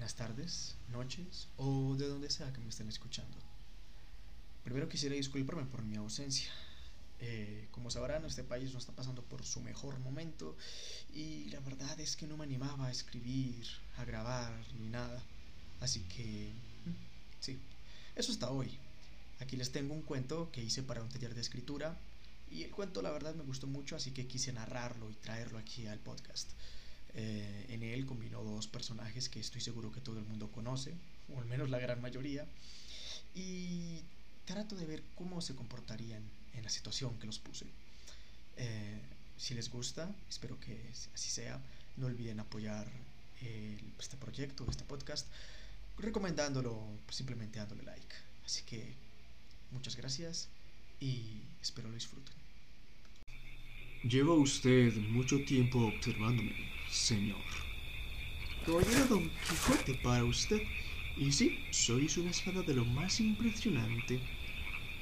buenas tardes, noches o de donde sea que me estén escuchando. Primero quisiera disculparme por mi ausencia. Eh, como sabrán, este país no está pasando por su mejor momento y la verdad es que no me animaba a escribir, a grabar ni nada. Así que, mm, sí, eso está hoy. Aquí les tengo un cuento que hice para un taller de escritura y el cuento la verdad me gustó mucho, así que quise narrarlo y traerlo aquí al podcast. Eh, en él combinó dos personajes que estoy seguro que todo el mundo conoce, o al menos la gran mayoría, y trato de ver cómo se comportarían en la situación que los puse. Eh, si les gusta, espero que así sea, no olviden apoyar este proyecto, este podcast, recomendándolo, simplemente dándole like. Así que muchas gracias y espero lo disfruten. Lleva usted mucho tiempo observándome, señor. Caballero Don Quijote para usted. Y sí, sois una espada de lo más impresionante.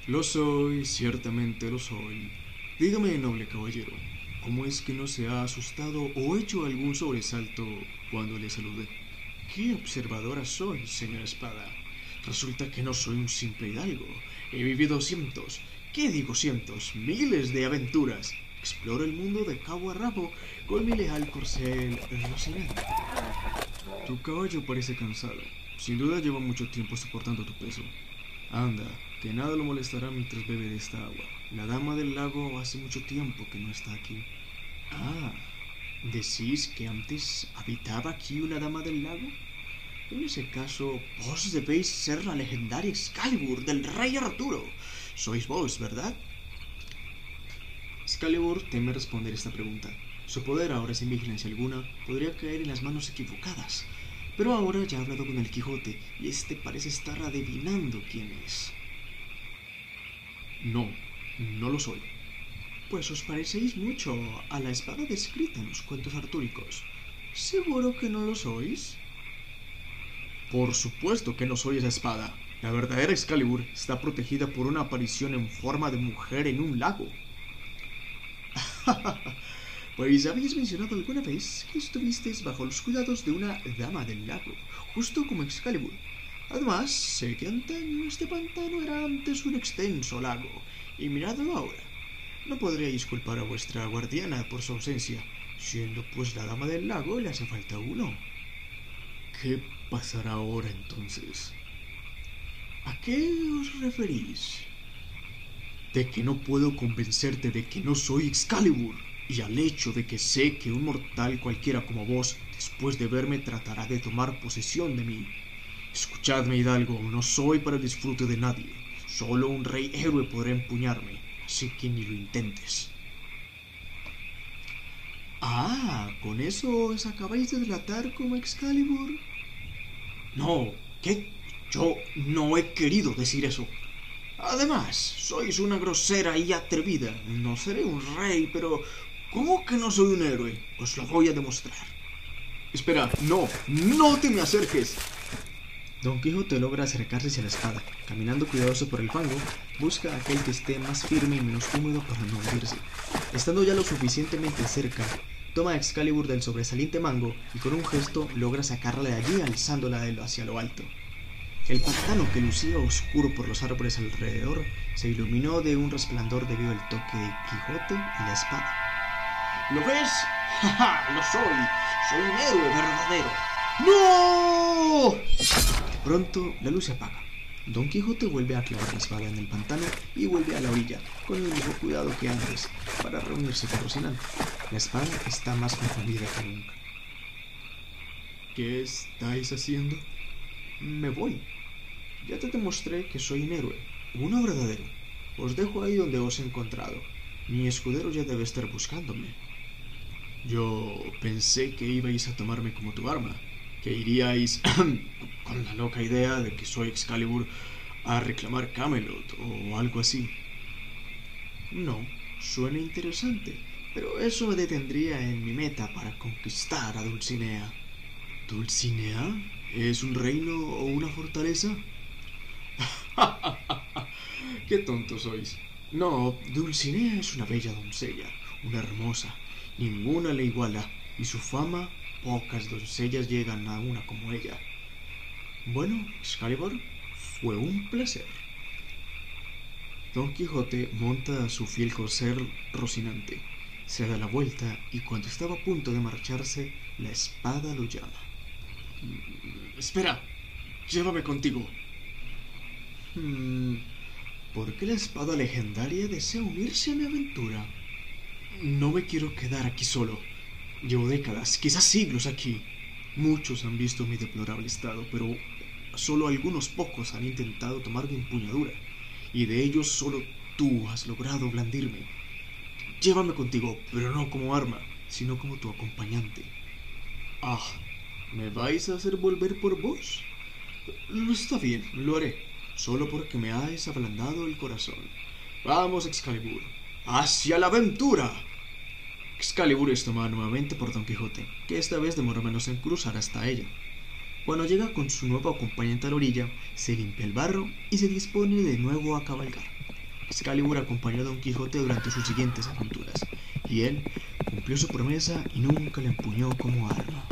Lo soy, ciertamente lo soy. Dígame, noble caballero, ¿cómo es que no se ha asustado o hecho algún sobresalto cuando le saludé? Qué observadora soy, señor espada. Resulta que no soy un simple hidalgo. He vivido cientos, ¿qué digo cientos? Miles de aventuras Exploro el mundo de cabo a rabo con mi leal corcel Rocinante. Tu caballo parece cansado. Sin duda lleva mucho tiempo soportando tu peso. Anda, que nada lo molestará mientras bebe de esta agua. La dama del lago hace mucho tiempo que no está aquí. Ah, ¿decís que antes habitaba aquí una dama del lago? En ese caso, vos debéis ser la legendaria Excalibur del rey Arturo. Sois vos, ¿verdad? Excalibur teme responder esta pregunta. Su poder ahora sin vigilancia alguna podría caer en las manos equivocadas. Pero ahora ya ha hablado con el Quijote y este parece estar adivinando quién es. No, no lo soy. Pues os parecéis mucho a la espada descrita en los cuentos artúricos. ¿Seguro que no lo sois? Por supuesto que no soy esa espada. La verdadera Excalibur está protegida por una aparición en forma de mujer en un lago. pues habéis mencionado alguna vez que estuvisteis bajo los cuidados de una dama del lago, justo como Excalibur. Además, sé que antaño este pantano era antes un extenso lago, y miradlo ahora. No podríais culpar a vuestra guardiana por su ausencia, siendo pues la dama del lago le hace falta uno. ¿Qué pasará ahora entonces? ¿A qué os referís? De que no puedo convencerte de que no soy Excalibur, y al hecho de que sé que un mortal cualquiera como vos, después de verme, tratará de tomar posesión de mí. Escuchadme, Hidalgo, no soy para el disfrute de nadie. Solo un rey héroe podrá empuñarme, así que ni lo intentes. Ah, ¿con eso os acabáis de delatar como Excalibur? No, ¿qué? Yo no he querido decir eso. Además, sois una grosera y atrevida. No seré un rey, pero ¿cómo que no soy un héroe? Os lo voy a demostrar. Espera, no, no te me acerques. Don Quijote logra acercarse hacia la espada. Caminando cuidadoso por el fango, busca aquel que esté más firme y menos húmedo para no hundirse. Estando ya lo suficientemente cerca, toma a Excalibur del sobresaliente mango y con un gesto logra sacarla de allí alzándola hacia lo alto. El pantano que lucía oscuro por los árboles alrededor se iluminó de un resplandor debido al toque de Quijote y la espada. ¿Lo ves? ¡Ja, ja! ¡Lo soy! ¡Soy un héroe verdadero! ¡No! Pronto la luz se apaga. Don Quijote vuelve a clavar la espada en el pantano y vuelve a la orilla, con el mismo cuidado que antes, para reunirse con Rocinante. La espada está más confundida que nunca. ¿Qué estáis haciendo? Me voy, ya te demostré que soy un héroe, uno verdadero. Os dejo ahí donde os he encontrado. Mi escudero ya debe estar buscándome. Yo pensé que ibais a tomarme como tu arma, que iríais con la loca idea de que soy Excalibur a reclamar Camelot o algo así. No, suena interesante, pero eso me detendría en mi meta para conquistar a Dulcinea. ¿Dulcinea? ¿Es un reino o una fortaleza? ¡Qué tontos sois! No, Dulcinea es una bella doncella, una hermosa. Ninguna le iguala, y su fama, pocas doncellas llegan a una como ella. Bueno, Excalibur, fue un placer. Don Quijote monta a su fiel corcel Rocinante, se da la vuelta y cuando estaba a punto de marcharse, la espada lo llama. Espera, llévame contigo. Hmm, ¿Por qué la espada legendaria desea unirse a mi aventura? No me quiero quedar aquí solo. Llevo décadas, quizás siglos aquí. Muchos han visto mi deplorable estado, pero solo algunos pocos han intentado tomar mi empuñadura, y de ellos solo tú has logrado blandirme. Llévame contigo, pero no como arma, sino como tu acompañante. Ah, ¿me vais a hacer volver por vos? Está bien, lo haré, solo porque me hayas ablandado el corazón. Vamos, Excalibur, hacia la aventura. Excalibur es tomada nuevamente por Don Quijote, que esta vez demoró menos en cruzar hasta ella. Cuando llega con su nuevo acompañante a la orilla, se limpia el barro y se dispone de nuevo a cabalgar. Excalibur acompañó a Don Quijote durante sus siguientes aventuras, y él cumplió su promesa y nunca le empuñó como arma.